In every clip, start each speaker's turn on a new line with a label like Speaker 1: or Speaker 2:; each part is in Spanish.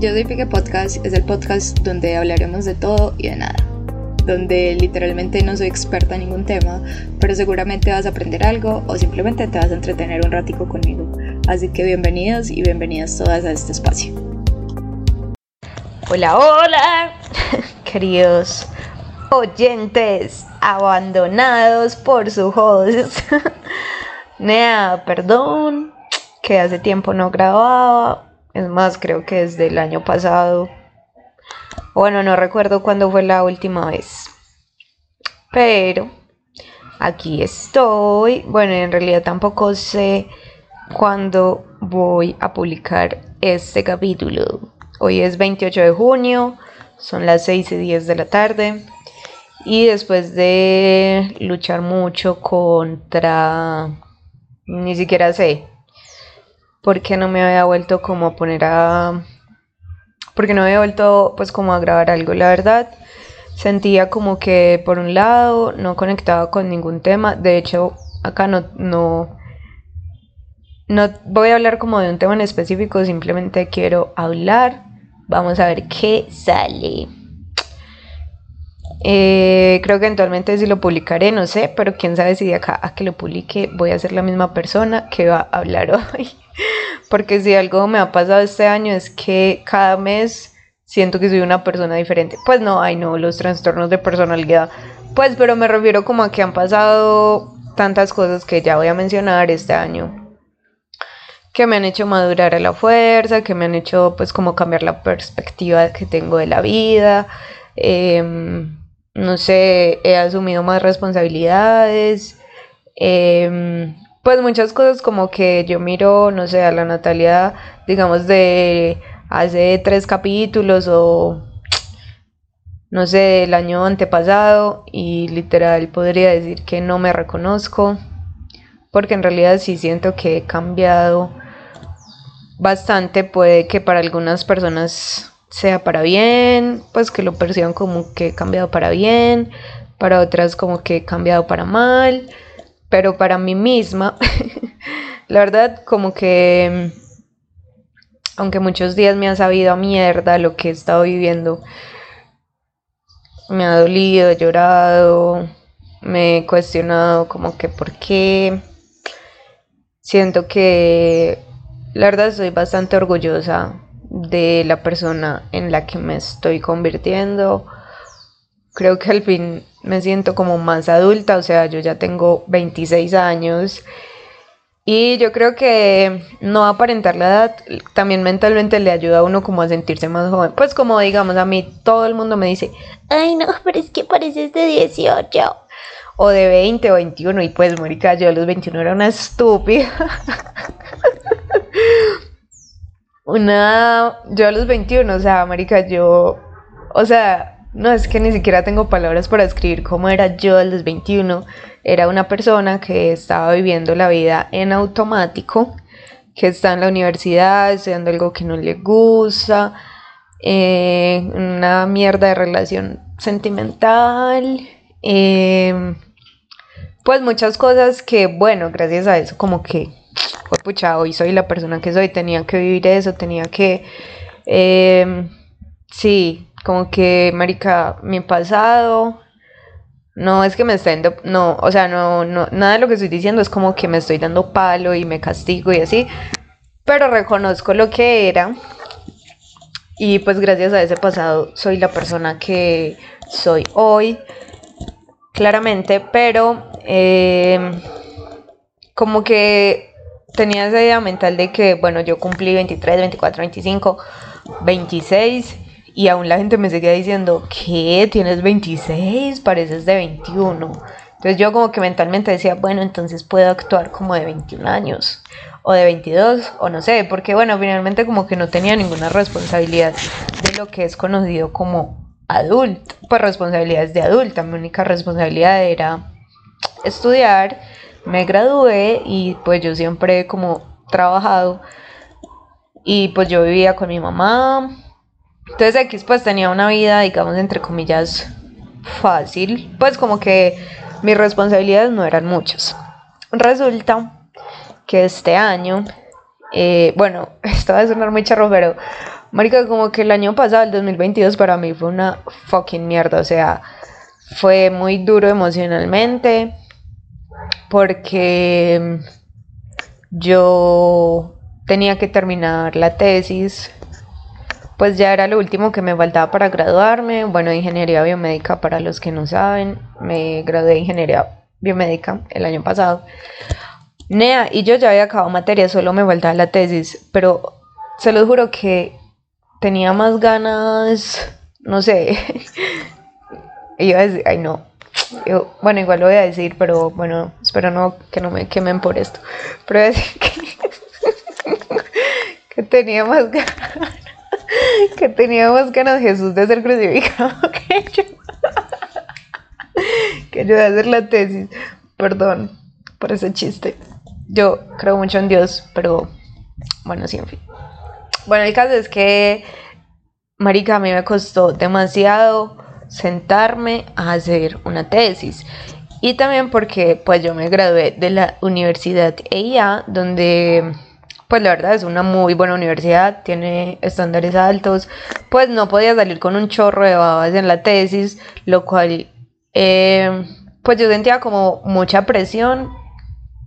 Speaker 1: Yo soy Pique Podcast, es el podcast donde hablaremos de todo y de nada. Donde literalmente no soy experta en ningún tema, pero seguramente vas a aprender algo o simplemente te vas a entretener un ratico conmigo. Así que bienvenidos y bienvenidas todas a este espacio.
Speaker 2: Hola, hola, queridos oyentes abandonados por su host. Nea, perdón, que hace tiempo no grababa. Es más, creo que desde el año pasado. Bueno, no recuerdo cuándo fue la última vez. Pero aquí estoy. Bueno, en realidad tampoco sé cuándo voy a publicar este capítulo. Hoy es 28 de junio, son las 6 y 10 de la tarde. Y después de luchar mucho contra... Ni siquiera sé por qué no me había vuelto como a poner a... Porque no había vuelto pues como a grabar algo, la verdad. Sentía como que por un lado no conectaba con ningún tema. De hecho, acá no, no, no voy a hablar como de un tema en específico, simplemente quiero hablar. Vamos a ver qué sale. Eh, creo que eventualmente si lo publicaré, no sé, pero quién sabe si de acá a que lo publique voy a ser la misma persona que va a hablar hoy. Porque si algo me ha pasado este año es que cada mes siento que soy una persona diferente. Pues no, ay no, los trastornos de personalidad. Pues, pero me refiero como a que han pasado tantas cosas que ya voy a mencionar este año que me han hecho madurar a la fuerza, que me han hecho pues como cambiar la perspectiva que tengo de la vida. Eh, no sé, he asumido más responsabilidades, em, pues muchas cosas como que yo miro, no sé, a la Natalia, digamos, de hace tres capítulos o, no sé, el año antepasado y literal podría decir que no me reconozco, porque en realidad sí siento que he cambiado bastante, puede que para algunas personas sea para bien, pues que lo perciban como que he cambiado para bien, para otras como que he cambiado para mal, pero para mí misma, la verdad como que, aunque muchos días me ha sabido a mierda lo que he estado viviendo, me ha dolido, he llorado, me he cuestionado como que por qué, siento que la verdad estoy bastante orgullosa de la persona en la que me estoy convirtiendo. Creo que al fin me siento como más adulta, o sea, yo ya tengo 26 años y yo creo que no aparentar la edad también mentalmente le ayuda a uno como a sentirse más joven. Pues como digamos, a mí todo el mundo me dice, ay no, pero es que pareces de 18 o de 20 o 21 y pues, marica, yo a los 21 era una estúpida. una, yo a los 21, o sea, marica, yo, o sea, no es que ni siquiera tengo palabras para escribir cómo era yo a los 21. Era una persona que estaba viviendo la vida en automático, que está en la universidad, estudiando algo que no le gusta, eh, una mierda de relación sentimental, eh, pues muchas cosas que, bueno, gracias a eso como que pucha, hoy soy la persona que soy, tenía que vivir eso, tenía que, em, sí, como que, marica, mi pasado, no es que me esté dando, no, o sea, no, no, nada de lo que estoy diciendo es como que me estoy dando palo y me castigo y así, pero reconozco lo que era y pues gracias a ese pasado soy la persona que soy hoy, claramente, pero em, como que tenía esa idea mental de que, bueno, yo cumplí 23, 24, 25, 26 y aún la gente me seguía diciendo, ¿qué? ¿Tienes 26? Pareces de 21. Entonces yo como que mentalmente decía, bueno, entonces puedo actuar como de 21 años o de 22 o no sé, porque bueno, finalmente como que no tenía ninguna responsabilidad de lo que es conocido como adulto, pues responsabilidades de adulta, mi única responsabilidad era estudiar me gradué y pues yo siempre he como trabajado y pues yo vivía con mi mamá. Entonces aquí pues tenía una vida, digamos, entre comillas, fácil. Pues como que mis responsabilidades no eran muchas. Resulta que este año eh, bueno, esto va a sonar muy charro, pero marica, como que el año pasado, el 2022, para mí fue una fucking mierda, o sea, fue muy duro emocionalmente, porque yo tenía que terminar la tesis, pues ya era lo último que me faltaba para graduarme, bueno, ingeniería biomédica para los que no saben, me gradué de ingeniería biomédica el año pasado. Nea, y yo ya había acabado materia, solo me faltaba la tesis, pero se los juro que tenía más ganas, no sé, iba a decir, ay no, bueno, igual lo voy a decir, pero bueno, espero no que no me quemen por esto, pero voy a decir que, que tenía más ganas, que tenía más ganas Jesús de ser crucificado que yo, que yo de hacer la tesis, perdón por ese chiste. Yo creo mucho en Dios, pero bueno, sí, en fin. Bueno, el caso es que, Marica, a mí me costó demasiado sentarme a hacer una tesis. Y también porque pues yo me gradué de la Universidad EIA, donde pues la verdad es una muy buena universidad, tiene estándares altos, pues no podía salir con un chorro de babas en la tesis, lo cual eh, pues yo sentía como mucha presión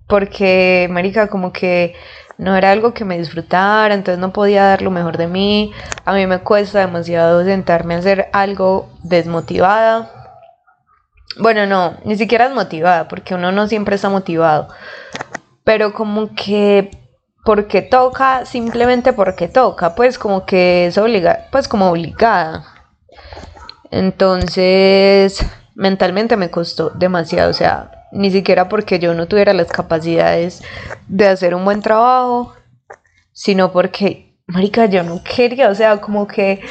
Speaker 2: porque, marica, como que no era algo que me disfrutara, entonces no podía dar lo mejor de mí. A mí me cuesta demasiado sentarme a hacer algo desmotivada. Bueno, no, ni siquiera desmotivada, porque uno no siempre está motivado. Pero como que porque toca, simplemente porque toca, pues como que es pues como obligada. Entonces, mentalmente me costó demasiado, o sea, ni siquiera porque yo no tuviera las capacidades de hacer un buen trabajo, sino porque, marica, yo no quería, o sea, como que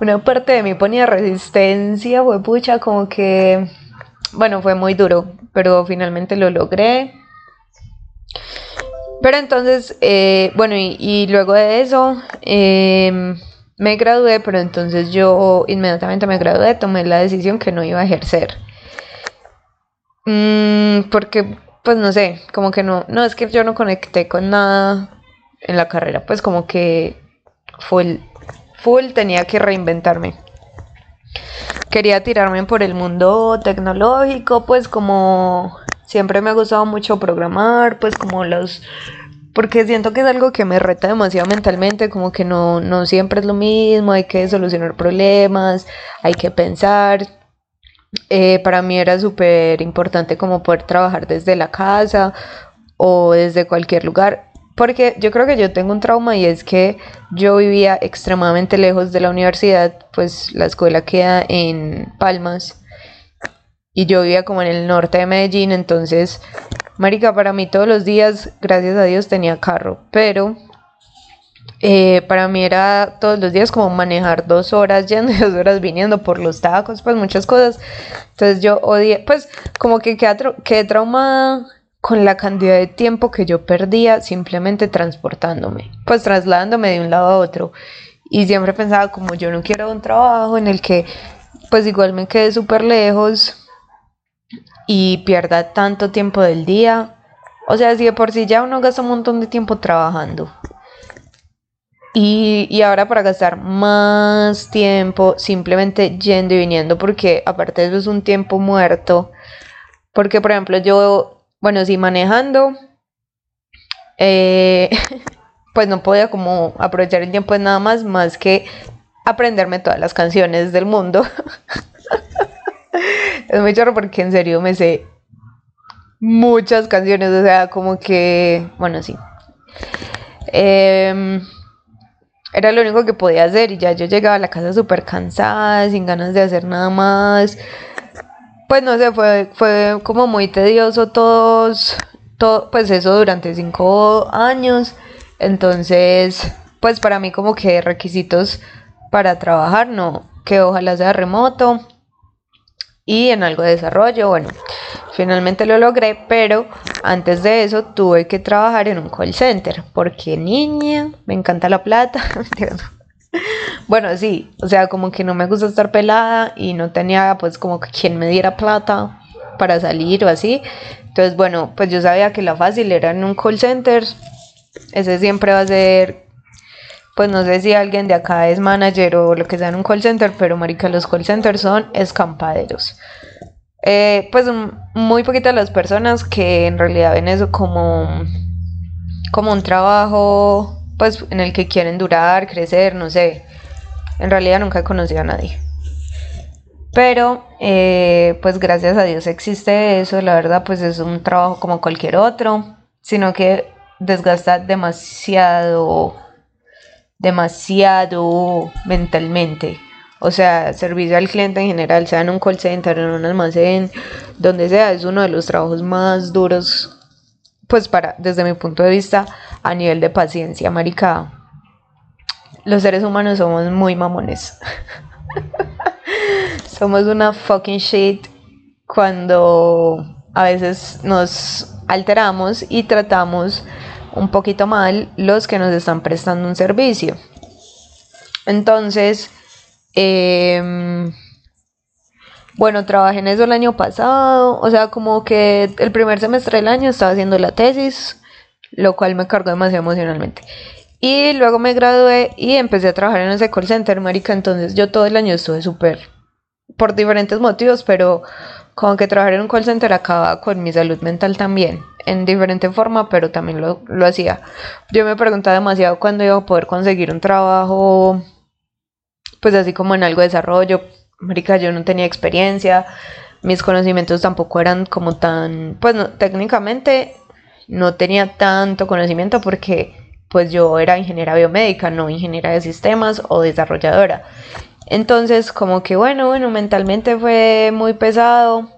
Speaker 2: una parte de mí ponía resistencia, fue pucha, como que, bueno, fue muy duro, pero finalmente lo logré. Pero entonces, eh, bueno, y, luego de eso, em, me gradué, pero entonces yo inmediatamente me gradué, tomé la decisión que no iba a ejercer. Mm, porque, pues no sé, como que no, no, es que yo no conecté con nada en la carrera, pues como que full, full tenía que reinventarme. Quería tirarme por el mundo tecnológico, pues como siempre me ha gustado mucho programar, pues como los porque siento que es algo que me reta demasiado mentalmente, como que no, no siempre es lo mismo, hay que solucionar problemas, hay que pensar, eh, para mí era súper importante como poder trabajar desde la casa o desde cualquier lugar. Porque yo creo que yo tengo un trauma y es que yo vivía extremadamente lejos de la universidad, pues la escuela queda en Palmas y yo vivía como en el norte de Medellín, entonces, Marica, para mí todos los días, gracias a Dios, tenía carro, pero eh, para mí era todos los días como manejar dos horas yendo y dos horas viniendo por los tacos, pues muchas cosas. Entonces yo odié, pues como que quedé, traumada con la cantidad de tiempo que yo perdía simplemente transportándome, pues trasladándome de un lado a otro. Y siempre pensaba como yo no quiero un trabajo en el que pues igual me quede súper lejos y pierda tanto tiempo del día. O sea, si de por sí ya uno gasta un montón de tiempo trabajando y, ahora para gastar más tiempo simplemente yendo y viniendo, porque aparte de eso es un tiempo muerto. Porque, por ejemplo, yo, bueno, si manejando, eh, pues no podía como aprovechar el tiempo nada más, más que aprenderme todas las canciones del mundo. es muy chorro porque en serio me sé muchas canciones, o sea, como que, bueno, sí. Eh, era lo único que podía hacer y ya yo llegaba a la casa súper cansada, sin ganas de hacer nada más. Pues no sé, fue, fue como muy tedioso todos, todo, pues eso durante cinco años. Entonces, pues para mí como que requisitos para trabajar, no, que ojalá sea remoto y en algo de desarrollo, bueno, finalmente lo logré, pero antes de eso tuve que trabajar en un call center, porque niña, me encanta la plata. bueno, sí, o sea, como que no me gusta estar pelada y no tenía pues como que quien me diera plata para salir o así. Entonces, bueno, pues yo sabía que la fácil era en un call center Ese siempre va a ser, pues no sé si alguien de acá es manager o lo que sea en un call center, pero marica, los call centers son escampaderos. Eh, pues muy poquitas las personas que en realidad ven eso como, como un trabajo pues en el que quieren durar, crecer, no sé. En realidad nunca he conocido a nadie. Pero eh, pues gracias a Dios existe eso, la verdad pues es un trabajo como cualquier otro, sino que desgasta demasiado, demasiado mentalmente. O sea, servicio al cliente en general, sea en un call center, en un almacén, donde sea, es uno de los trabajos más duros, pues para, desde mi punto de vista, a nivel de paciencia, marica. Los seres humanos somos muy mamones. somos una fucking shit cuando a veces nos alteramos y tratamos un poquito mal los que nos están prestando un servicio. Entonces, em, bueno, trabajé en eso el año pasado, o sea, como que el primer semestre del año estaba haciendo la tesis, lo cual me cargó demasiado emocionalmente. Y luego me gradué y empecé a trabajar en ese call center, marica, entonces yo todo el año estuve súper, por diferentes motivos, pero como que trabajar en un call center acaba con mi salud mental también, en diferente forma, pero también lo, lo hacía. Yo me preguntaba demasiado cuándo iba a poder conseguir un trabajo, pues así como en algo de desarrollo. Marica, yo no tenía experiencia, mis conocimientos tampoco eran como tan, pues no, técnicamente no tenía tanto conocimiento porque pues yo era ingeniera biomédica, no ingeniera de sistemas o desarrolladora. Entonces, como que bueno, bueno, mentalmente fue muy pesado.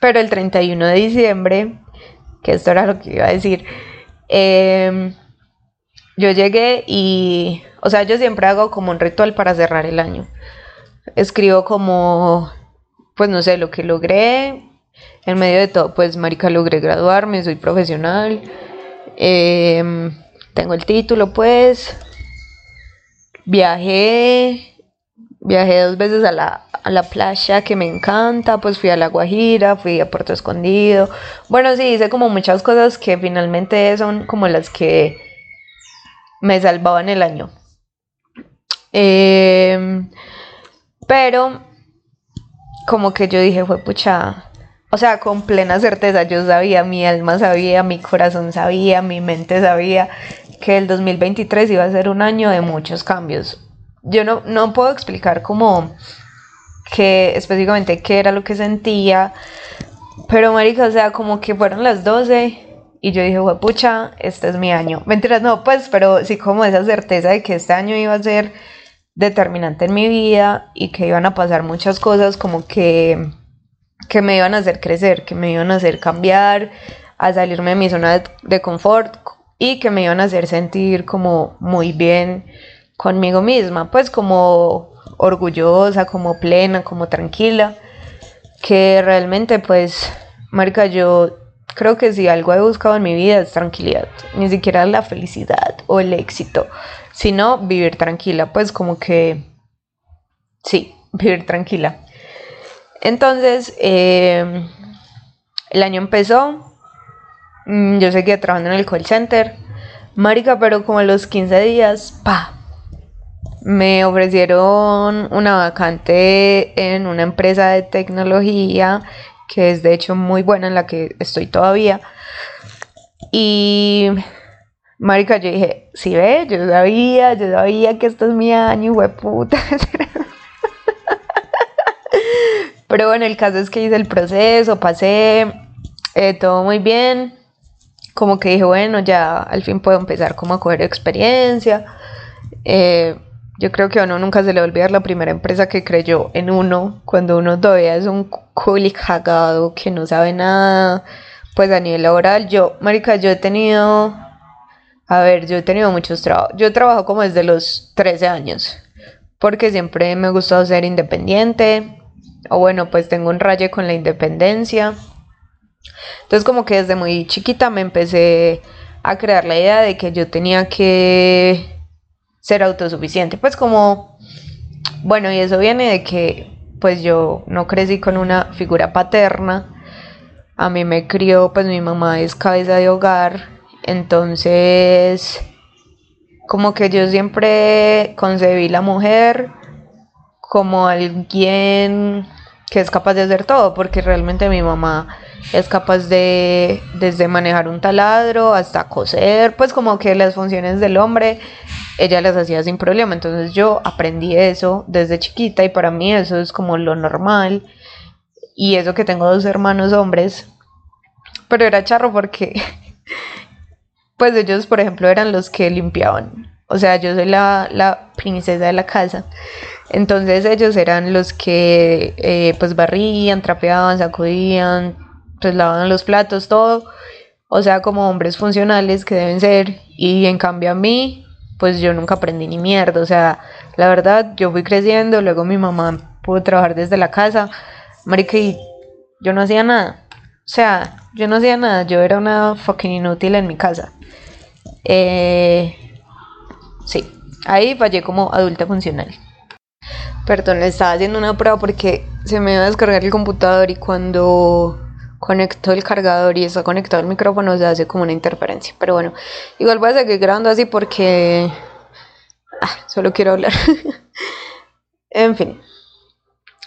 Speaker 2: Pero el 31 de diciembre, que esto era lo que iba a decir, em, yo llegué y, o sea, yo siempre hago como un ritual para cerrar el año. Escribo como, pues no sé, lo que logré. En medio de todo, pues, marica, logré graduarme, soy profesional. Em, tengo el título, pues. Viajé Viajé dos veces a la, a la playa que me encanta, pues fui a La Guajira, fui a Puerto Escondido. Bueno, sí, hice como muchas cosas que finalmente son como las que me salvaban el año. Em, pero como que yo dije, fue pucha, o sea, con plena certeza yo sabía, mi alma sabía, mi corazón sabía, mi mente sabía que el 2023 iba a ser un año de muchos cambios yo no, no puedo explicar cómo que específicamente qué era lo que sentía, pero marica, o sea, como que fueron las 12 y yo dije, pucha, este es mi año. Mentiras, no, pues, pero sí como esa certeza de que este año iba a ser determinante en mi vida y que iban a pasar muchas cosas como que, que me iban a hacer crecer, que me iban a hacer cambiar, a salirme de mi zona de, de confort y que me iban a hacer sentir como muy bien conmigo misma, pues como orgullosa, como plena, como tranquila, que realmente pues, marica, yo creo que si algo he buscado en mi vida es tranquilidad, ni siquiera la felicidad o el éxito, sino vivir tranquila, pues como que, sí, vivir tranquila. Entonces, eh, el año empezó, mm, yo seguía trabajando en el call center, marica, pero como a los 15 días, pa, me ofrecieron una vacante en una empresa de tecnología que es de hecho muy buena en la que estoy todavía. Y marica, yo dije, si ve, yo sabía, yo sabía que esto es mi año, puta. Pero bueno, el caso es que hice el proceso, pasé, eh, todo muy bien. Como que dije, bueno, ya al fin puedo empezar como a coger experiencia. Eh, yo creo que a uno nunca se le va a olvidar la primera empresa que creyó en uno, cuando uno todavía es un culi cagado que no sabe nada, pues a nivel laboral. Yo, marica, yo he tenido, a ver, yo he tenido muchos trabajos. Yo he trabajado como desde los 13 años, porque siempre me ha gustado ser independiente, o bueno, pues tengo un raye con la independencia. Entonces como que desde muy chiquita me empecé a crear la idea de que yo tenía que ser autosuficiente. Pues como, bueno, y eso viene de que pues yo no crecí con una figura paterna. A mí me crió, pues mi mamá es cabeza de hogar Entonces, como que yo siempre concebí la mujer como alguien que es capaz de hacer todo, porque realmente mi mamá es capaz de desde manejar un taladro hasta coser, pues como que las funciones del hombre ella las hacía sin problema, entonces yo aprendí eso desde chiquita y para mí eso es como lo normal. Y eso que tengo dos hermanos hombres, pero era charro porque pues ellos por ejemplo eran los que limpiaban, o sea yo soy la, la princesa de la casa entonces ellos eran los que eh, pues barrían, trapeaban, sacudían, pues lavaban los platos, todo. O sea, como hombres funcionales que deben ser. Y en cambio a mí, pues yo nunca aprendí ni mierda. O sea, la verdad, yo fui creciendo, luego mi mamá pudo trabajar desde la casa. Marica, y yo no hacía nada. O sea, yo no hacía nada, yo era una fucking inútil en mi casa. Eh, sí, ahí fallé como adulta funcional. Perdón, estaba haciendo una prueba porque se me iba a descargar el computador y cuando conecto el cargador y está conectado el micrófono se hace como una interferencia. Pero bueno, igual voy a seguir grabando así porque ah, solo quiero hablar. en fin.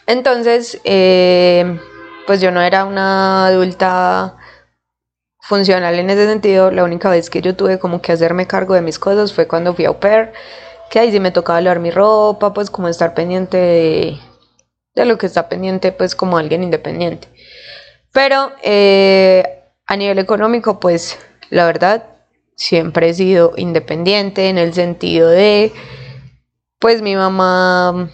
Speaker 2: Entonces, eh, pues yo no era una adulta funcional en ese sentido. La única vez que yo tuve como que hacerme cargo de mis cosas fue cuando fui a au que ahí sí me tocaba lavar mi ropa, pues como estar pendiente de, lo que está pendiente, pues como alguien independiente. Pero eh, a nivel económico, pues la verdad, siempre he sido independiente en el sentido de, pues mi mamá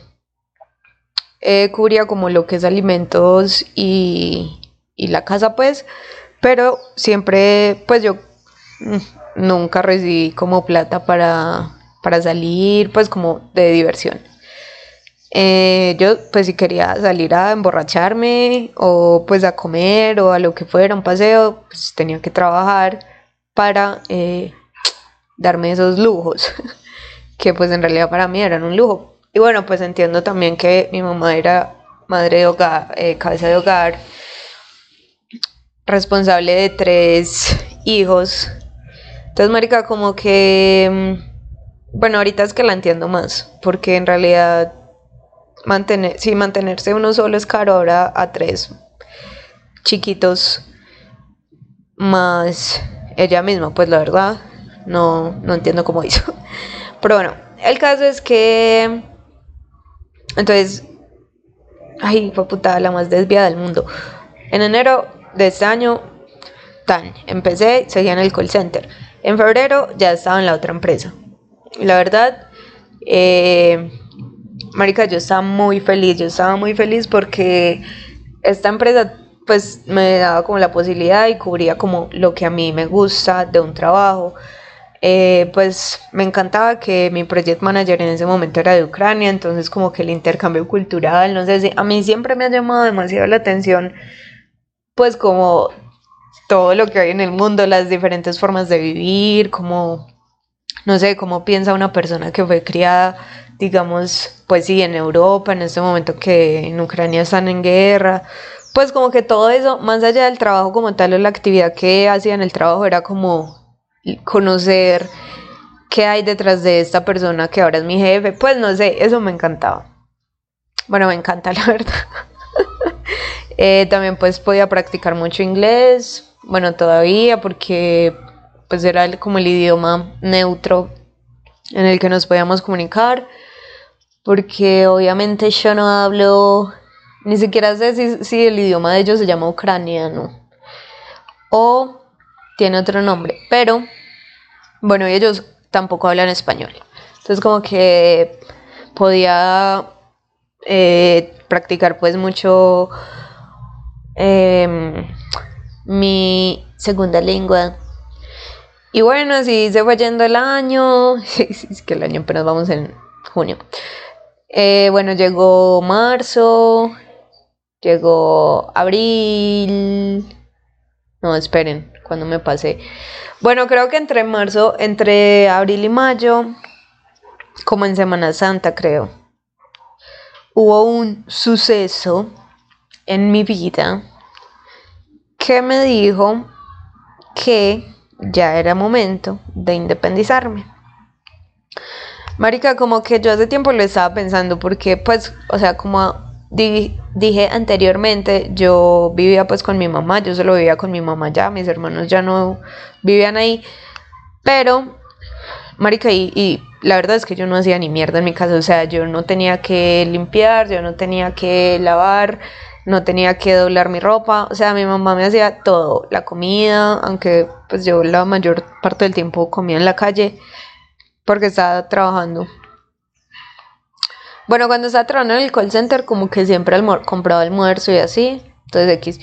Speaker 2: eh, cubría como lo que es alimentos y, y la casa, pues, pero siempre, pues yo mm, nunca recibí como plata para para salir, pues como de diversión. Eh, yo pues si quería salir a emborracharme o pues a comer o a lo que fuera, un paseo, pues tenía que trabajar para eh, darme esos lujos, que pues en realidad para mí eran un lujo. Y bueno, pues entiendo también que mi mamá era madre de hogar, eh, cabeza de hogar, responsable de tres hijos. Entonces, Marica, como que mm, bueno, ahorita es que la entiendo más, porque en realidad mantener, si mantenerse uno solo es caro, ahora a tres chiquitos más ella misma, pues la verdad no, no entiendo cómo hizo. Pero bueno, el caso es que entonces, ay, fue putada la más desviada del mundo. En enero de este año, tan, empecé, seguía en el call center. En febrero ya estaba en la otra empresa. La verdad, eh, Marica, yo estaba muy feliz, yo estaba muy feliz porque esta empresa pues me daba como la posibilidad y cubría como lo que a mí me gusta de un trabajo. Eh, pues me encantaba que mi project manager en ese momento era de Ucrania, entonces como que el intercambio cultural, no sé si a mí siempre me ha llamado demasiado la atención, pues como todo lo que hay en el mundo, las diferentes formas de vivir, como no sé cómo piensa una persona que fue criada, digamos, pues sí, en Europa, en este momento que en Ucrania están en guerra, pues como que todo eso, más allá del trabajo como tal o la actividad que hacía en el trabajo, era como conocer qué hay detrás de esta persona que ahora es mi jefe, pues no sé, eso me encantaba. Bueno, me encanta la verdad. Eh, también pues podía practicar mucho inglés, bueno, todavía porque pues era como el idioma neutro en el que nos podíamos comunicar, porque obviamente yo no hablo, ni siquiera sé si, el idioma de ellos se llama ucraniano o tiene otro nombre, pero bueno, ellos tampoco hablan español. Entonces como que podía eh, practicar pues mucho em, mi segunda lengua y bueno, así se fue yendo el año. es que el año apenas vamos en junio. Eh, bueno, llegó marzo, llegó abril. No, esperen, cuando me pasé. Bueno, creo que entre marzo, entre abril y mayo, como en Semana Santa, creo, hubo un suceso en mi vida que me dijo que ya era momento de independizarme. Marica, como que yo hace tiempo lo estaba pensando porque pues, o sea, como dije anteriormente, yo vivía pues con mi mamá, yo solo vivía con mi mamá ya, mis hermanos ya no vivían ahí, pero, Marica, y, y la verdad es que yo no hacía ni mierda en mi casa, o sea, yo no tenía que limpiar, yo no tenía que lavar, no tenía que doblar mi ropa, o sea, mi mamá me hacía todo, la comida, aunque pues yo la mayor parte del tiempo comía en la calle porque estaba trabajando. Bueno, cuando estaba trabajando en el call center, como que siempre compraba almuerzo y así, entonces X.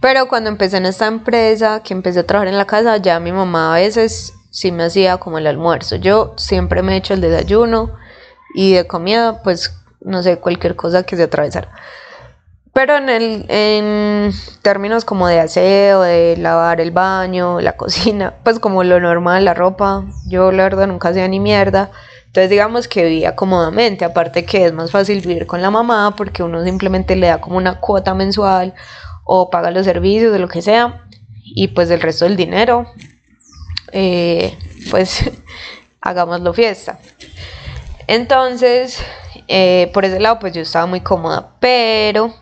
Speaker 2: Pero cuando empecé en esta empresa, que empecé a trabajar en la casa, ya mi mamá a veces sí me hacía como el almuerzo. Yo siempre me he hecho el desayuno y de comida, pues no sé, cualquier cosa que se atravesara. Pero en, el, en términos como de aseo, de lavar el baño, la cocina, pues como lo normal, la ropa, yo la verdad nunca hacía ni mierda. Entonces digamos que vivía cómodamente, aparte que es más fácil vivir con la mamá porque uno simplemente le da como una cuota mensual o paga los servicios de lo que sea y pues el resto del dinero, eh, pues hagámoslo fiesta. Entonces, eh, por ese lado pues yo estaba muy cómoda, pero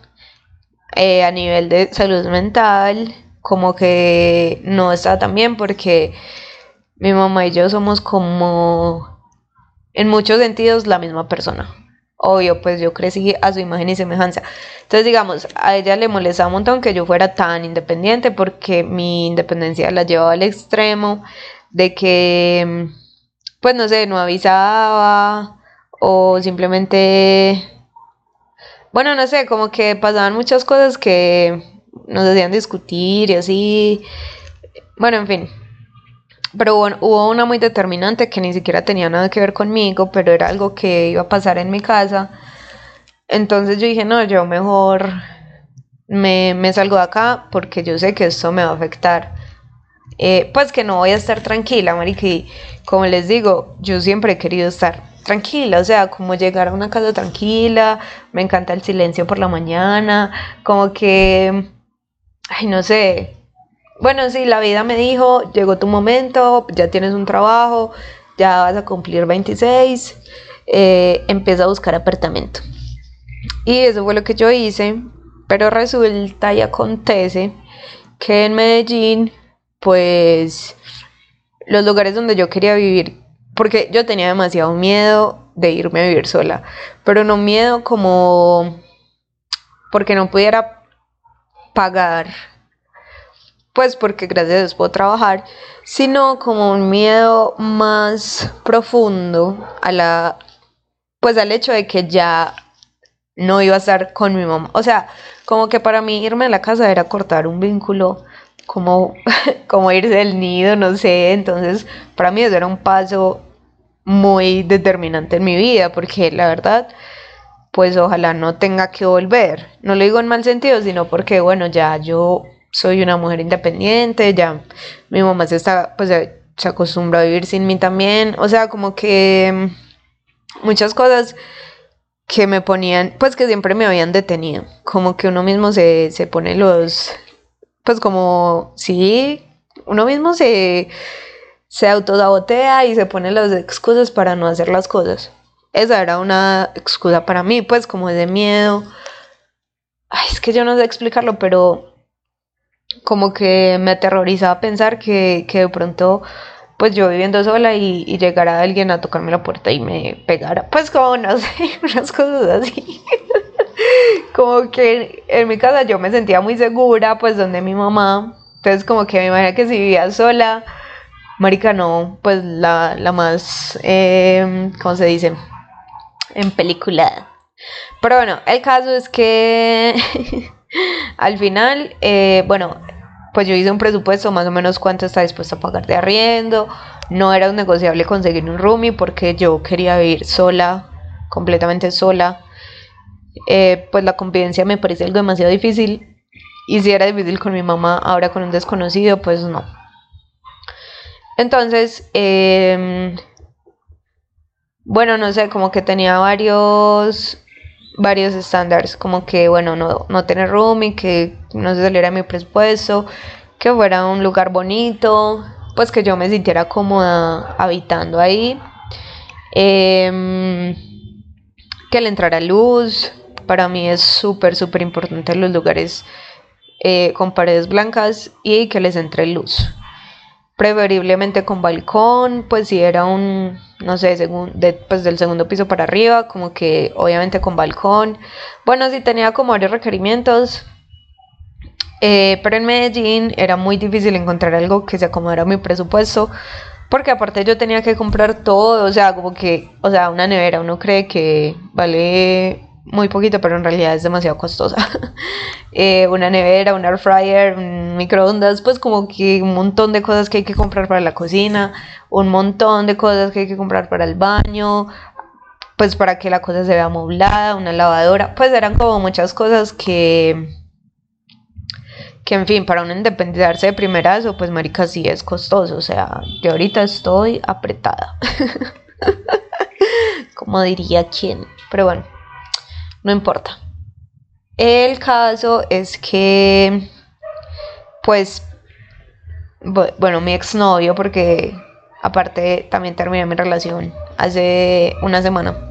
Speaker 2: eh, a nivel de salud mental, como que no está tan bien porque mi mamá y yo somos como, en muchos sentidos, la misma persona. Obvio, pues yo crecí a su imagen y semejanza. Entonces, digamos, a ella le molestaba un montón que yo fuera tan independiente porque mi independencia la llevaba al extremo de que, pues no sé, no avisaba o simplemente bueno, no sé, como que pasaban muchas cosas que nos hacían discutir y así. Bueno, en fin. Pero bueno, hubo una muy determinante que ni siquiera tenía nada que ver conmigo, pero era algo que iba a pasar en mi casa. Entonces yo dije, no, yo mejor me, me salgo de acá porque yo sé que esto me va a afectar. Eh, pues que no voy a estar tranquila, marica. Y como les digo, yo siempre he querido estar tranquila, o sea, como llegar a una casa tranquila, me encanta el silencio por la mañana, como que, ay, no sé, bueno, sí, la vida me dijo, llegó tu momento, ya tienes un trabajo, ya vas a cumplir 26, eh, empieza a buscar apartamento. Y eso fue lo que yo hice, pero resulta y acontece que en Medellín, pues los lugares donde yo quería vivir porque yo tenía demasiado miedo de irme a vivir sola, pero no miedo como porque no pudiera pagar, pues porque gracias a Dios puedo trabajar, sino como un miedo más profundo a la, pues al hecho de que ya no iba a estar con mi mamá. O sea, como que para mí irme a la casa era cortar un vínculo, como, como irse del nido, no sé. Entonces, para mí eso era un paso muy determinante en mi vida, porque la verdad, pues ojalá no tenga que volver. No lo digo en mal sentido, sino porque, bueno, ya yo soy una mujer independiente, ya mi mamá se está, pues se acostumbra a vivir sin mí también, o sea, como que muchas cosas que me ponían, pues que siempre me habían detenido, como que uno mismo se, se pone los, pues como, sí, uno mismo se se autosabotea y se pone las excusas para no hacer las cosas. Esa era una excusa para mí, pues como de miedo. Ay, es que yo no sé explicarlo, pero como que me aterrorizaba pensar que, de pronto, pues yo viviendo sola y, y, llegara alguien a tocarme la puerta y me pegara. Pues como, no sé, unas cosas así. como que en mi casa yo me sentía muy segura, pues donde mi mamá. Entonces como que me imagino que si vivía sola Marica, no, pues la, más, eh, ¿cómo se dice? En película. Pero bueno, el caso es que al final, eh, bueno, pues yo hice un presupuesto más o menos cuánto está dispuesto a pagar de arriendo. No era un negociable conseguir un roomie porque yo quería vivir sola, completamente sola. Eh, pues la convivencia me parece algo demasiado difícil. Y si era difícil con mi mamá, ahora con un desconocido, pues no. Entonces, em, bueno, no sé, como que tenía varios varios estándares, como que, bueno, no, no tener rooming, que no se saliera mi presupuesto, que fuera un lugar bonito, pues que yo me sintiera cómoda habitando ahí. Em, que le entrara luz. Para mí es súper, súper importante los lugares eh, con paredes blancas y que les entre luz. Preferiblemente con balcón, pues si era un, no sé, de, pues del segundo piso para arriba, como que obviamente con balcón. Bueno, si tenía como varios requerimientos, eh, pero en Medellín era muy difícil encontrar algo que se acomodara a mi presupuesto. Porque aparte yo tenía que comprar todo, o sea, como que, o sea, una nevera, uno cree que vale muy poquito, pero en realidad es demasiado costosa. Eh, una nevera, un air fryer, un microondas, pues como que un montón de cosas que hay que comprar para la cocina, un montón de cosas que hay que comprar para el baño, pues para que la cosa se vea amoblada, una lavadora, pues eran como muchas cosas que que en fin, para uno independizarse de primerazo, pues marica sí es costoso, o sea, yo ahorita estoy apretada. Como diría quién, pero bueno, no importa. El caso es que, pues, bueno, mi exnovio, porque aparte también terminé mi relación hace una semana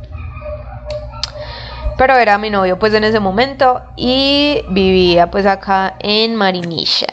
Speaker 2: pero era mi novio pues en ese momento y vivía pues acá en Marinilla.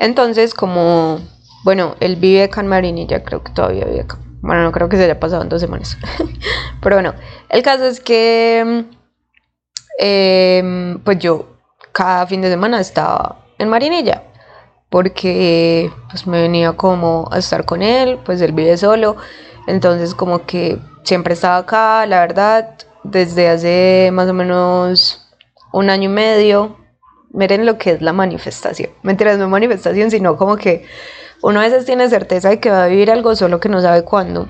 Speaker 2: Entonces, como, bueno, él vive acá en Marinilla, creo que todavía vive acá. Bueno, no creo que se haya pasado en dos semanas. Pero bueno, el caso es que, em, pues yo cada fin de semana estaba en Marinilla. Porque pues me venía como a estar con él, pues él vive solo. Entonces como que siempre estaba acá, la verdad, desde hace más o menos un año y medio. Miren lo que es la manifestación. Mentiras, no manifestación, sino como que uno a veces tiene certeza de que va a vivir algo, solo que no sabe cuándo.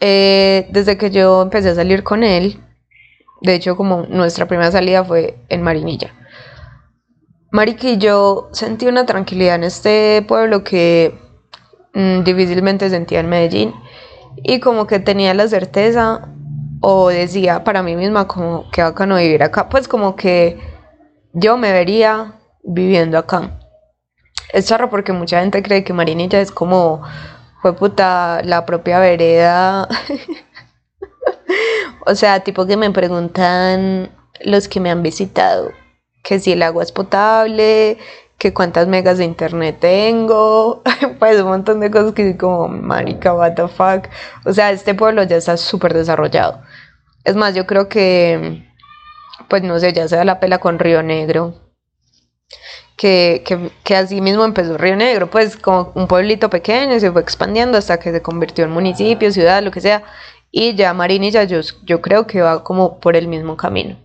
Speaker 2: Eh, desde que yo empecé a salir con él, de hecho como nuestra primera salida fue en Marinilla. Marica y yo sentí una tranquilidad en este pueblo que mm, difícilmente sentía en Medellín y como que tenía la certeza o decía para mí misma como que no vivir acá, pues como que yo me vería viviendo acá. Es charro porque mucha gente cree que Marinilla es como, fue puta, la propia vereda. o sea, tipo que me preguntan los que me han visitado, que si el agua es potable, que cuántas megas de internet tengo, pues un montón de cosas que como, marica, what the fuck. O sea, este pueblo ya está súper desarrollado. Es más, yo creo que, pues no sé, ya se da la pela con Río Negro. Que, que, que, así mismo empezó Río Negro, pues como un pueblito pequeño, se fue expandiendo hasta que se convirtió en municipio, ciudad, lo que sea. Y ya Marinilla yo, yo creo que va como por el mismo camino.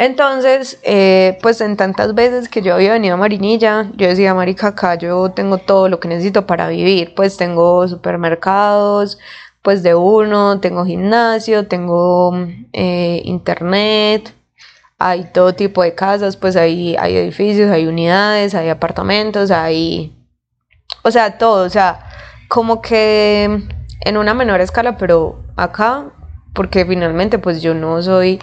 Speaker 2: Entonces, eh, pues en tantas veces que yo había venido a Marinilla, yo decía, marica, acá yo tengo todo lo que necesito para vivir, pues tengo supermercados, pues de uno, tengo gimnasio, tengo eh, internet, hay todo tipo de casas, pues hay, hay edificios, hay unidades, hay apartamentos, hay, o sea, todo, o sea, como que en una menor escala, pero acá, porque finalmente pues yo no soy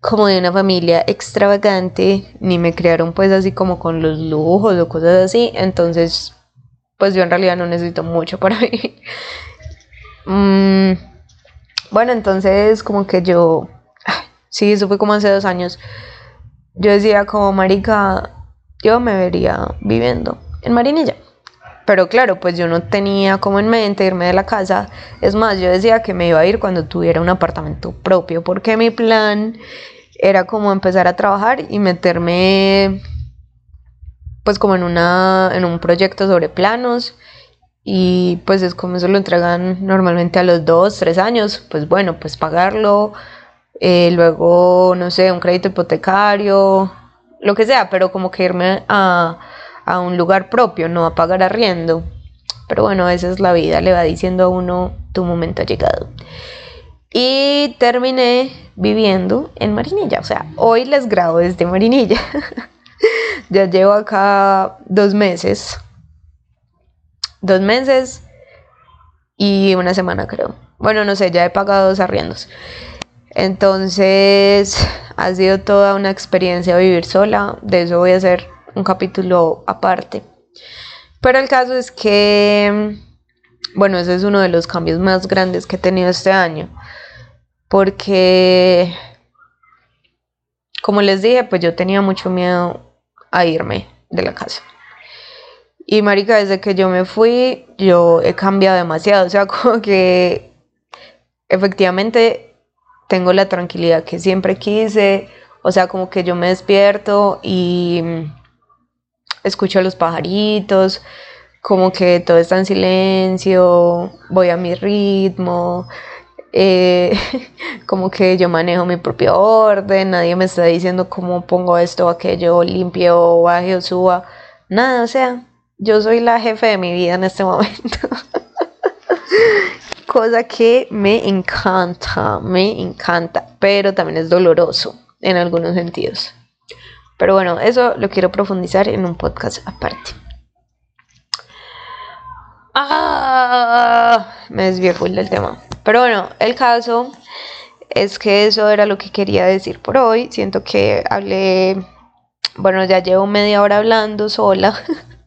Speaker 2: como de una familia extravagante, ni me criaron pues así como con los lujos o cosas así, entonces pues yo en realidad no necesito mucho para vivir. Mm, bueno, entonces como que yo, sí, eso fue como hace dos años, yo decía como marica, yo me vería viviendo en Marinilla. Pero claro, pues yo no tenía como en mente irme de la casa. Es más, yo decía que me iba a ir cuando tuviera un apartamento propio, porque mi plan era como empezar a trabajar y meterme pues como en una en un proyecto sobre planos y pues es como eso lo entregan normalmente a los dos, tres años, pues bueno, pues pagarlo, eh, luego, no sé, un crédito hipotecario, lo que sea, pero como que irme a, a un lugar propio, no a pagar arriendo. Pero bueno, esa es la vida, le va diciendo a uno, tu momento ha llegado. Y terminé viviendo en Marinilla. O sea, hoy les grabo desde Marinilla. ya llevo acá dos meses. Dos meses y una semana creo. Bueno, no sé, ya he pagado dos arriendos. Entonces, ha sido toda una experiencia vivir sola. De eso voy a hacer un capítulo aparte. Pero el caso es que, bueno, ese es uno de los cambios más grandes que he tenido este año porque, como les dije, pues yo tenía mucho miedo a irme de la casa. Y marica, desde que yo me fui, yo he cambiado demasiado. O sea, como que efectivamente tengo la tranquilidad que siempre quise. O sea, como que yo me despierto y escucho a los pajaritos, como que todo está en silencio, voy a mi ritmo. Eh, como que yo manejo mi propio orden, nadie me está diciendo cómo pongo esto o aquello, limpio, baje o suba, nada, o sea, yo soy la jefe de mi vida en este momento. Cosa que me encanta, me encanta, pero también es doloroso en algunos sentidos. Pero bueno, eso lo quiero profundizar en un podcast aparte. Ah, me desvío del tema. Pero bueno, el caso es que eso era lo que quería decir por hoy. Siento que hablé, bueno, ya llevo media hora hablando sola.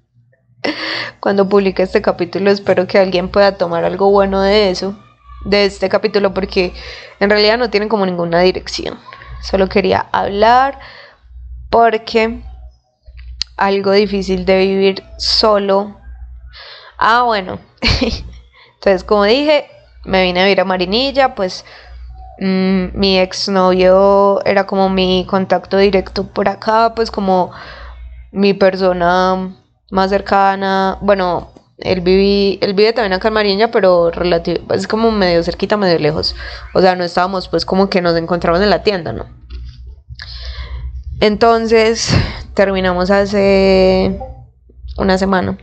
Speaker 2: Cuando publique este capítulo espero que alguien pueda tomar algo bueno de eso, de este capítulo, porque en realidad no tiene como ninguna dirección. Solo quería hablar porque algo difícil de vivir solo. Ah, bueno. Entonces, como dije, me vine a vivir a Marinilla, pues mm, mi exnovio era como mi contacto directo por acá, pues como mi persona más cercana. Bueno, él, viví, él vive también acá en pero relativo, es como medio cerquita, medio lejos. O sea, no estábamos pues como que nos encontramos en la tienda, ¿no? Entonces, terminamos hace una semana.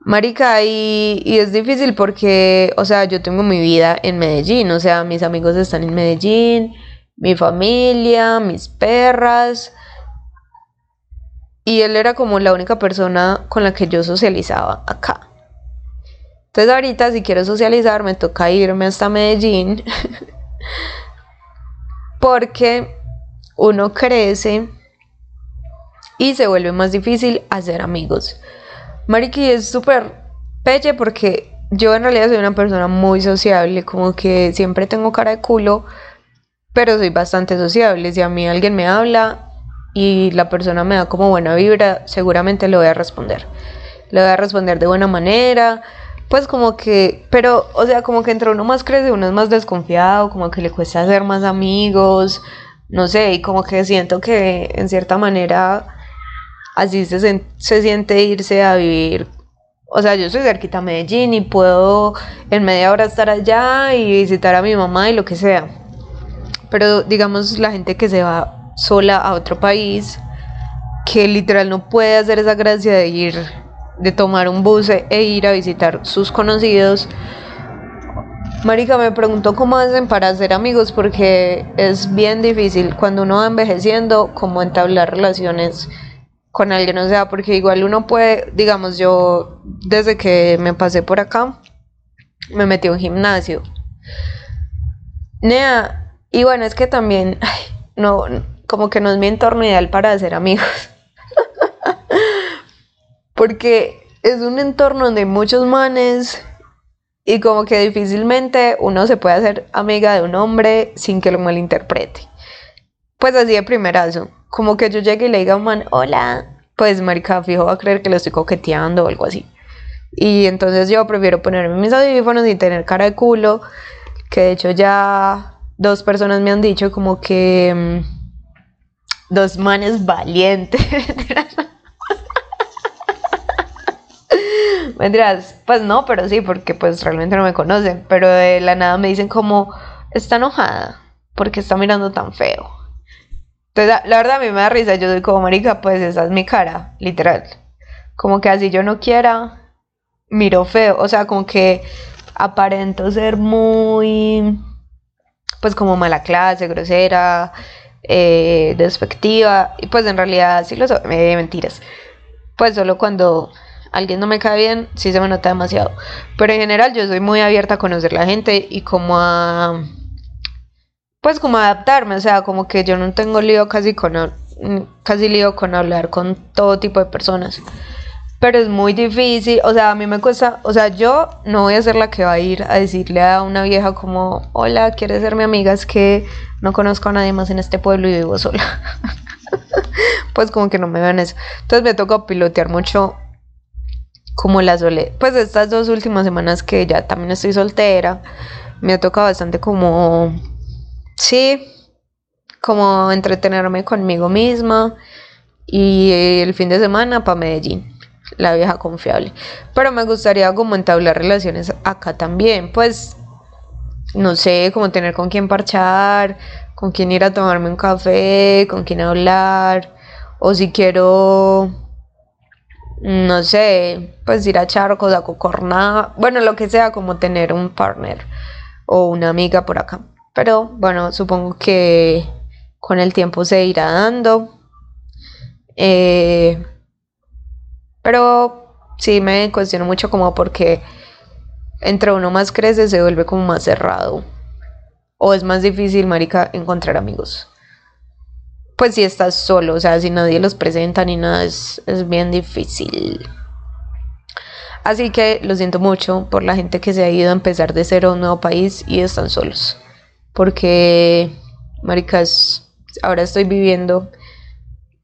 Speaker 2: Marica, y, y, es difícil porque, o sea, yo tengo mi vida en Medellín, o sea, mis amigos están en Medellín, mi familia, mis perras, y él era como la única persona con la que yo socializaba acá. Entonces ahorita si quiero socializar me toca irme hasta Medellín porque uno crece y se vuelve más difícil hacer amigos. Mariki es súper pelle porque yo en realidad soy una persona muy sociable, como que siempre tengo cara de culo, pero soy bastante sociable. Si a mí alguien me habla y la persona me da como buena vibra, seguramente le voy a responder. Le voy a responder de buena manera, pues como que, pero, o sea, como que entre uno más crece, uno es más desconfiado, como que le cuesta hacer más amigos, no sé, y como que siento que en cierta manera así se, se siente irse a vivir. O sea, yo soy cerquita a Medellín y puedo en media hora estar allá y visitar a mi mamá y lo que sea. Pero digamos la gente que se va sola a otro país, que literal no puede hacer esa gracia de ir, de tomar un bus e ir a visitar sus conocidos. Marica me preguntó cómo hacen para hacer amigos porque es bien difícil cuando uno va envejeciendo como entablar relaciones con alguien, o sea, porque igual uno puede, digamos, yo desde que me pasé por acá, me metí a un gimnasio. Nea, y bueno, es que también, no, como que no es mi entorno ideal para hacer amigos. porque es un entorno donde hay muchos manes y como que difícilmente uno se puede hacer amiga de un hombre sin que lo malinterprete. Pues así de primerazo como que yo llegue y le diga a un man, hola, pues marica, fijo va a creer que le estoy coqueteando o algo así. Y entonces yo prefiero ponerme mis audífonos y tener cara de culo, que de hecho ya dos personas me han dicho como que mm, dos manes valientes. Mentiras, pues no, pero sí, porque pues realmente no me conocen, pero de la nada me dicen como, está enojada, porque está mirando tan feo. Entonces, la, verdad a mí me da risa, yo soy como marica, pues esa es mi cara, literal. Como que así yo no quiera, miro feo, o sea, como que aparento ser muy, pues como mala clase, grosera, eh, despectiva, y pues en realidad sí lo soy, eh, mentiras. Pues solo cuando alguien no me cae bien, sí se me nota demasiado. Pero en general yo soy muy abierta a conocer la gente y como a pues como adaptarme, o sea, como que yo no tengo lío casi con casi lío con hablar con todo tipo de personas. Pero es muy difícil, o sea, a mí me cuesta, o sea, yo no voy a ser la que va a ir a decirle a una vieja como, hola, ¿quieres ser mi amiga? Es que no conozco a nadie más en este pueblo y vivo sola. pues como que no me ven eso. Entonces me toca pilotear mucho como la soledad. Pues estas dos últimas semanas que ya también estoy soltera, me ha tocado bastante como sí, como entretenerme conmigo misma y el fin de semana para Medellín, la vieja confiable. Pero me gustaría como entablar relaciones acá también, pues no sé, como tener con quién parchar, con quién ir a tomarme un café, con quién hablar, o si quiero, no sé, pues ir a charcos, a cocorná, bueno, lo que sea, como tener un partner o una amiga por acá. Pero bueno, supongo que con el tiempo se irá dando. Eh, pero sí me cuestiono mucho como porque entre uno más crece se vuelve como más cerrado. O es más difícil, marica, encontrar amigos. Pues si estás solo, o sea, si nadie los presenta ni nada, es, es bien difícil. Así que lo siento mucho por la gente que se ha ido a empezar de cero a un nuevo país y están solos porque, maricas, ahora estoy viviendo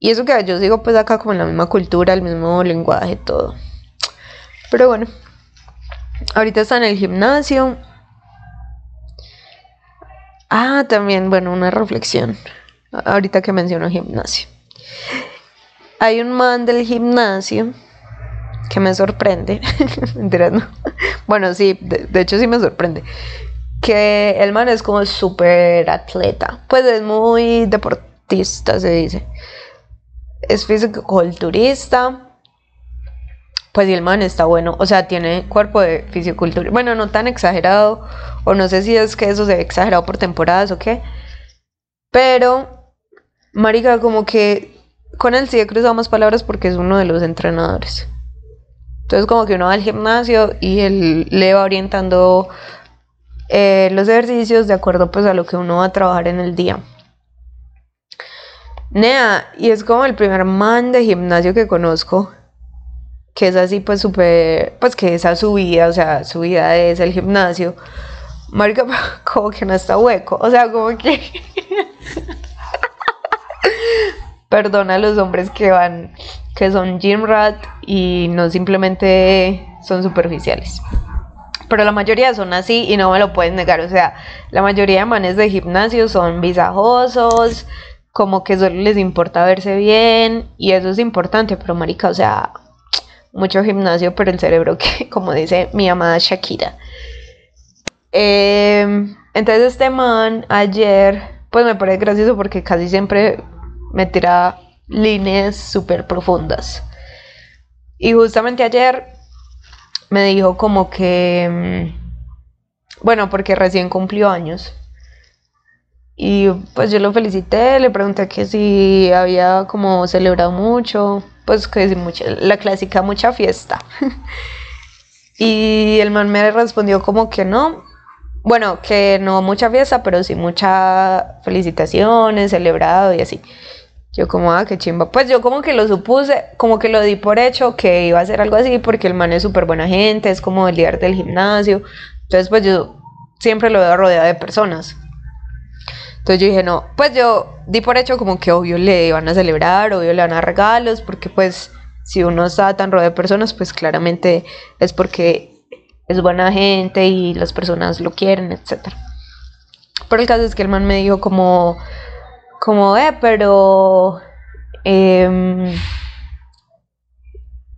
Speaker 2: Y eso que yo sigo pues acá como en la misma cultura, el mismo lenguaje, todo. Pero bueno, ahorita está en el gimnasio. Ah, también, bueno, una reflexión. Ahorita que menciono gimnasio. Hay un man del gimnasio que me sorprende. no. Bueno, sí, de, hecho sí me sorprende. Que el man es como súper atleta. Pues es muy deportista, se dice. Es físico-culturista. Pues y el man está bueno. O sea, tiene cuerpo de fisiculturista. Bueno, no tan exagerado. O no sé si es que eso se ve exagerado por temporadas o qué. Pero, Marica, como que con él sí he cruzado más palabras porque es uno de los entrenadores. Entonces como que uno va al gimnasio y él le va orientando eh, los ejercicios de acuerdo pues a lo que uno va a trabajar en el día. Nea, y es como el primer man de gimnasio que conozco, que es así pues súper, pues que esa su vida, o sea, su vida es el gimnasio. Marica, como que no está hueco, o sea, como que... Perdona a los hombres que van que son gym rat y no simplemente son superficiales. Pero la mayoría son así y no me lo pueden negar. O sea, la mayoría de manes de gimnasio son visajosos, como que solo les importa verse bien y eso es importante, pero marica, o sea, mucho gimnasio, pero el cerebro que, como dice mi amada Shakira. Em, entonces este man ayer, pues me parece gracioso porque casi siempre me tira líneas súper profundas. Y justamente ayer me dijo como que, mm, bueno, porque recién cumplió años. Y pues yo lo felicité, le pregunté que si había como celebrado mucho, pues que si mucha, la clásica mucha fiesta. y el man me respondió como que no, bueno, que no mucha fiesta, pero sí muchas felicitaciones, celebrado y así. Yo como, ah, qué chimba. Pues yo como que lo supuse, como que lo di por hecho que iba a ser algo así porque el man es súper buena gente, es como el líder del gimnasio. Entonces pues yo siempre lo veo rodeado de personas. Entonces yo dije, no, pues yo di por hecho como que obvio le van a celebrar, obvio le van a dar regalos, porque pues si uno está tan rodeado de personas, pues claramente es porque es buena gente y las personas lo quieren, etc. Pero el caso es que el man me dijo como como, eh, pero... Em,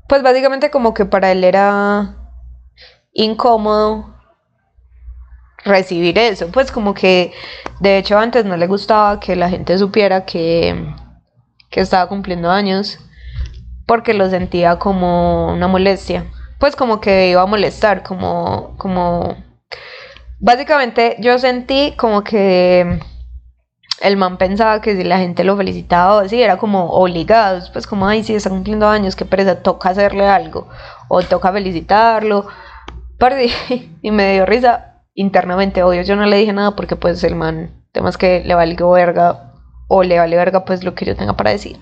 Speaker 2: pues básicamente como que para él era incómodo recibir eso. Pues como que de hecho antes no le gustaba que la gente supiera que, que estaba cumpliendo años porque lo sentía como una molestia. Pues como que iba a molestar, como, como... Básicamente yo sentí como que el man pensaba que si la gente lo felicitaba o así, era como obligados, pues como, ay, si está cumpliendo años, qué pereza, toca hacerle algo, o toca felicitarlo. Y me dio risa internamente, obvio, yo no le dije nada porque pues el man, temas que le vale verga, o le vale verga pues lo que yo tenga para decir.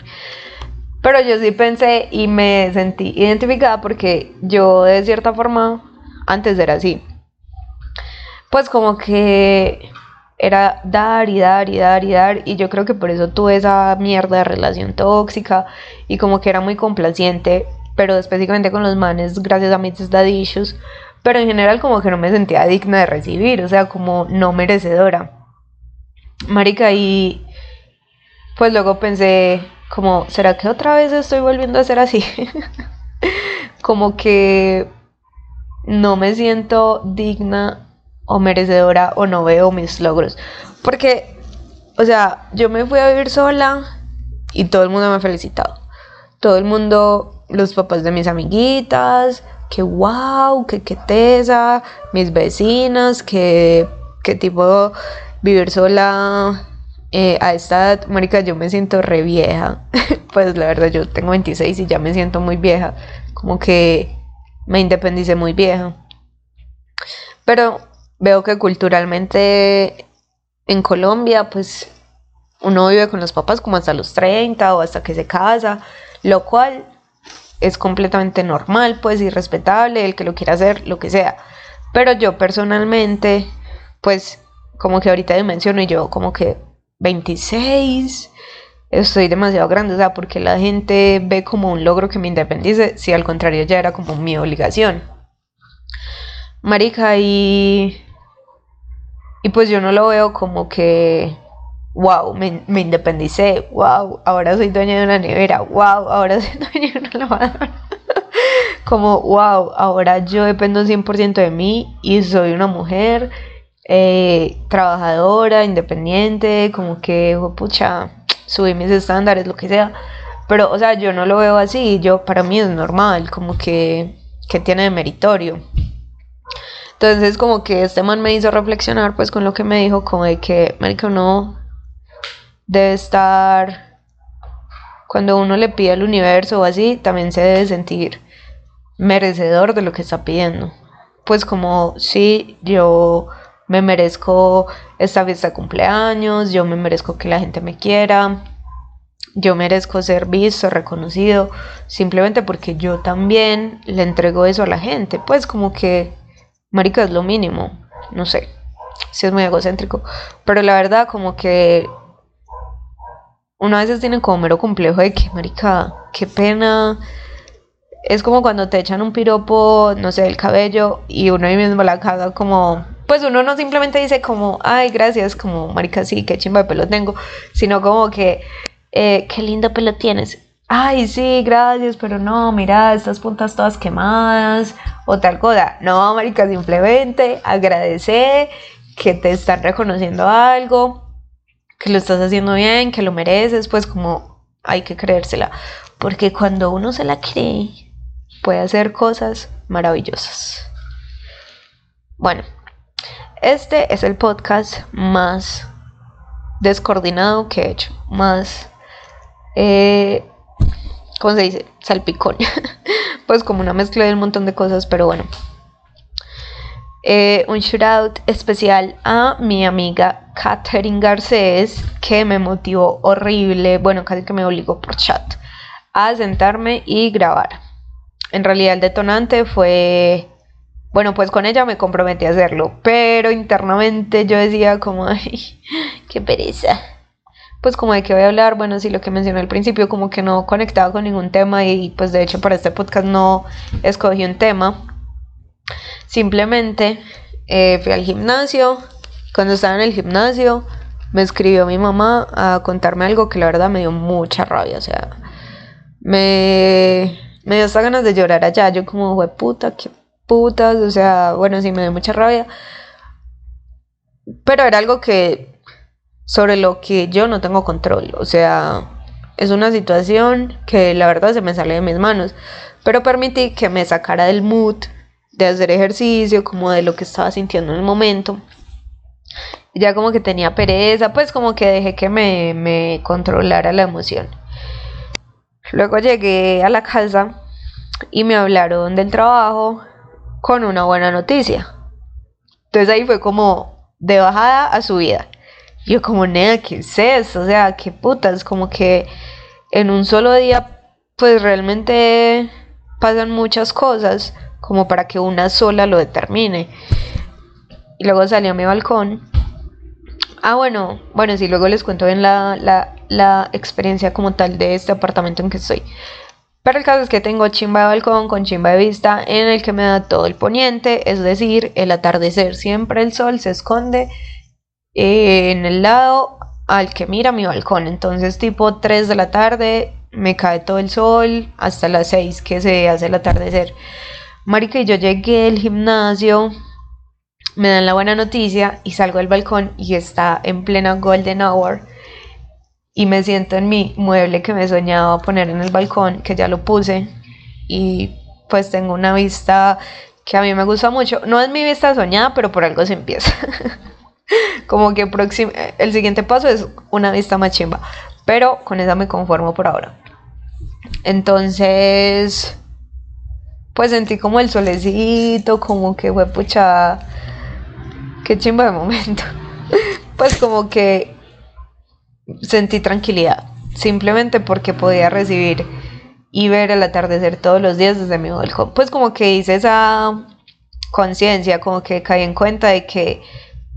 Speaker 2: Pero yo sí pensé y me sentí identificada porque yo de cierta forma antes era así. Pues como que era dar y dar y dar y dar y yo creo que por eso tuve esa mierda de relación tóxica y como que era muy complaciente, pero específicamente con los manes gracias a mis daddy pero en general como que no me sentía digna de recibir, o sea, como no merecedora. Marica y pues luego pensé como, ¿será que otra vez estoy volviendo a ser así? como que no me siento digna o merecedora o no veo mis logros. Porque, o sea, yo me fui a vivir sola y todo el mundo me ha felicitado. Todo el mundo, los papás de mis amiguitas, que wow, que qué tesa, mis vecinas, que, que tipo vivir sola eh, a esta edad, marica, yo me siento re vieja. pues la verdad, yo tengo 26 y ya me siento muy vieja. Como que me independicé muy vieja. Pero veo que culturalmente en Colombia, pues uno vive con los papás como hasta los 30 o hasta que se casa, lo cual es completamente normal, pues y respetable, el que lo quiera hacer, lo que sea. Pero yo personalmente, pues como que ahorita menciono y yo como que 26, estoy demasiado grande, o sea, porque la gente ve como un logro que me independice, si al contrario ya era como mi obligación. Marica, y. Y pues yo no lo veo como que. Wow, me, independicé. Wow, ahora soy dueña de una nevera. Wow, ahora soy dueña de una lavadora. como, wow, ahora yo dependo 100% de mí y soy una mujer eh, trabajadora, independiente, como que, pucha, subí mis estándares, lo que sea. Pero, o sea, yo no lo veo así, yo, para mí es normal, como que, que tiene de meritorio. Entonces, como que este man me hizo reflexionar, pues, con lo que me dijo, como de que, marico, no debe estar, cuando uno le pide al universo o así, también se debe sentir merecedor de lo que está pidiendo. Pues como si yo me merezco esta fiesta de cumpleaños, yo me merezco que la gente me quiera, yo merezco ser visto, reconocido, simplemente porque yo también le entrego eso a la gente, pues como que, marica, es lo mínimo, no sé, si es muy egocéntrico, pero la verdad como que uno a veces tiene como mero complejo de que, marica, qué pena, es como cuando te echan un piropo, no sé, el cabello y uno ahí mismo la caga como pues uno no simplemente dice como, ay, gracias, como, marica, sí, qué chimba de pelo tengo, sino como que, eh, qué lindo pelo tienes. Ay, sí, gracias, pero no, mira, estas puntas todas quemadas o tal cosa. No, marica, simplemente agradecer que te están reconociendo algo, que lo estás haciendo bien, que lo mereces, pues como hay que creérsela. Porque cuando uno se la cree, puede hacer cosas maravillosas. Bueno, este es el podcast más descoordinado que he hecho, más, eh, ¿cómo se dice? Salpicón. pues como una mezcla de un montón de cosas, pero bueno. Eh, un shoutout especial a mi amiga Catherine Garcés, que me motivó horrible, bueno, casi que me obligó por chat a sentarme y grabar. En realidad el detonante fue bueno, pues con ella me comprometí a hacerlo, pero internamente yo decía como, ay, qué pereza. Pues como de qué voy a hablar, bueno, sí, lo que mencioné al principio, como que no conectaba con ningún tema y pues de hecho para este podcast no escogí un tema. Simplemente eh, fui al gimnasio, cuando estaba en el gimnasio me escribió mi mamá a contarme algo que la verdad me dio mucha rabia, o sea, me, me dio hasta ganas de llorar allá, yo como, fue puta, qué putas, o sea, bueno, sí me dio mucha rabia. Pero era algo que sobre lo que yo no tengo control, o sea, es una situación que la verdad se me sale de mis manos, pero permití que me sacara del mood de hacer ejercicio, como de lo que estaba sintiendo en el momento. Ya como que tenía pereza, pues como que dejé que me, controlara la emoción. Luego llegué a la casa y me hablaron del trabajo con una buena noticia. Entonces ahí fue como de bajada a subida. Yo como, nada, ¿qué es eso? O sea, qué putas, como que en un solo día, pues realmente pasan muchas cosas como para que una sola lo determine. Y luego salí a mi balcón. Ah, bueno, bueno, sí, luego les cuento bien la, la, la experiencia como tal de este apartamento en que estoy. Pero el caso es que tengo chimba de balcón con chimba de vista en el que me da todo el poniente, es decir, el atardecer. Siempre el sol se esconde en el lado al que mira mi balcón. Entonces tipo 3 de la tarde me cae todo el sol hasta las 6 que se hace el atardecer. Marica, y yo llegué al gimnasio, me dan la buena noticia y salgo del balcón y está en plena golden hour y me siento en mi mueble que me soñaba poner en el balcón, que ya lo puse y pues tengo una vista que a mí me gusta mucho. No es mi vista soñada, pero por algo se empieza. Como que el siguiente paso es una vista más chimba, pero con esa me conformo por ahora. Entonces, pues sentí como el solecito, como que fue pucha, qué chimba de momento. pues como que sentí tranquilidad, simplemente porque podía recibir y ver el atardecer todos los días desde mi balcón. Pues como que hice esa conciencia, como que caí en cuenta de que,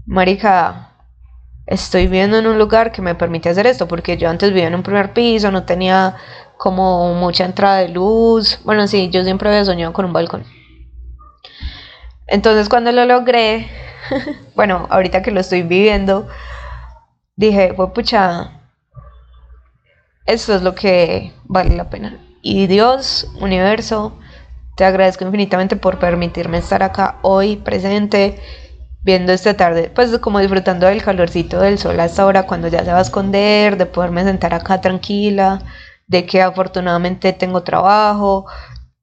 Speaker 2: marica, estoy viviendo en un lugar que me permite hacer esto, porque yo antes vivía en un primer piso, no tenía como mucha entrada de luz. Bueno, sí, yo siempre había soñado con un balcón. Entonces cuando lo logré, bueno, ahorita que lo estoy viviendo, dije, pues pucha, esto es lo que vale la pena. Y Dios, universo, te agradezco infinitamente por permitirme estar acá hoy presente, viendo esta tarde, pues como disfrutando del calorcito del sol hasta ahora cuando ya se va a esconder, de poderme sentar acá tranquila, de que afortunadamente tengo trabajo,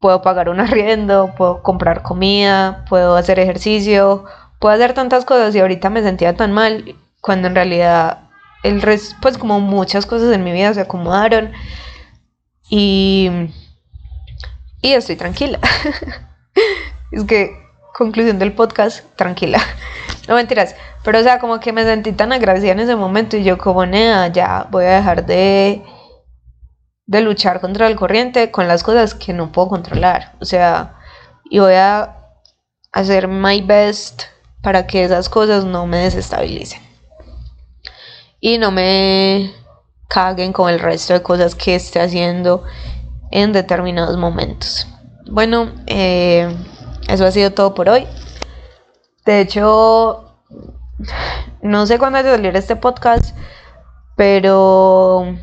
Speaker 2: puedo pagar un arriendo, puedo comprar comida, puedo hacer ejercicio, puedo hacer tantas cosas y ahorita me sentía tan mal cuando en realidad el resto, pues como muchas cosas en mi vida se acomodaron y, y estoy tranquila. es que, conclusión del podcast, tranquila. No mentiras, pero o sea, como que me sentí tan agradecida en ese momento y yo como, nea, ya voy a dejar de, de luchar contra el corriente con las cosas que no puedo controlar. O sea, y voy a hacer my best para que esas cosas no me desestabilicen y no me caguen con el resto de cosas que esté haciendo en determinados momentos. Bueno, eh, eso ha sido todo por hoy. De hecho, no sé cuándo va a salir este podcast, pero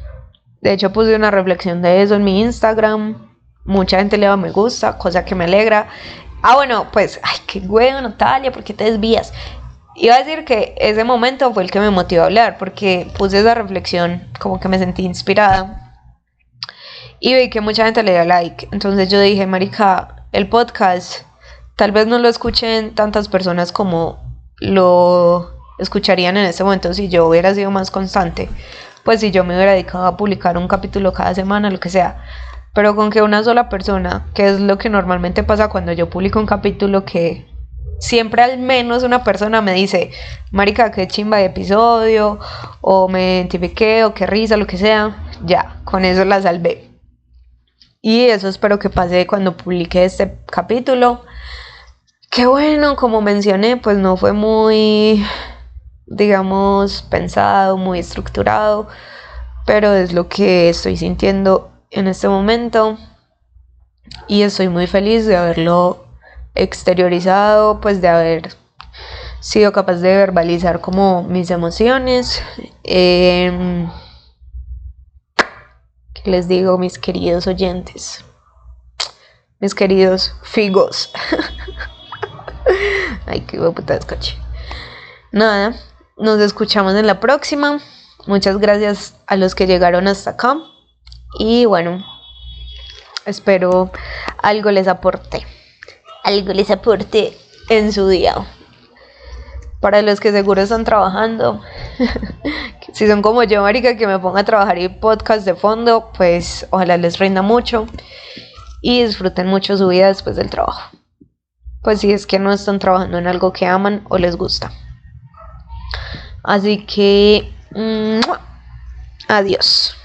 Speaker 2: de hecho puse una reflexión de eso en mi Instagram. Mucha gente le da me gusta, cosa que me alegra. Ah, bueno, pues, ay, qué bueno, Natalia, ¿por qué te desvías? Iba a decir que ese momento fue el que me motivó a hablar, porque puse esa reflexión, como que me sentí inspirada. Y vi que mucha gente le dio like. Entonces yo dije, Marica, el podcast tal vez no lo escuchen tantas personas como lo escucharían en ese momento si yo hubiera sido más constante. Pues si yo me hubiera dedicado a publicar un capítulo cada semana, lo que sea. Pero con que una sola persona, que es lo que normalmente pasa cuando yo publico un capítulo que siempre al menos una persona me dice, Marica, qué chimba de episodio, o me identifiqué, o qué risa, lo que sea, ya, con eso la salvé. Y eso espero que pase cuando publique este capítulo. Qué bueno, como mencioné, pues no fue muy, digamos, pensado, muy estructurado, pero es lo que estoy sintiendo en este momento. Y estoy muy feliz de haberlo exteriorizado, pues de haber sido capaz de verbalizar como mis emociones. Em, ¿Qué les digo, mis queridos oyentes? Mis queridos figos. Ay, qué puta. Nada, nos escuchamos en la próxima. Muchas gracias a los que llegaron hasta acá. Y bueno, espero algo les aporte algo les aporte en su día. Para los que seguro están trabajando, si son como yo, Marica, que me ponga a trabajar y podcast de fondo, pues ojalá les rinda mucho y disfruten mucho su vida después del trabajo. Pues si es que no están trabajando en algo que aman o les gusta. Así que, adiós.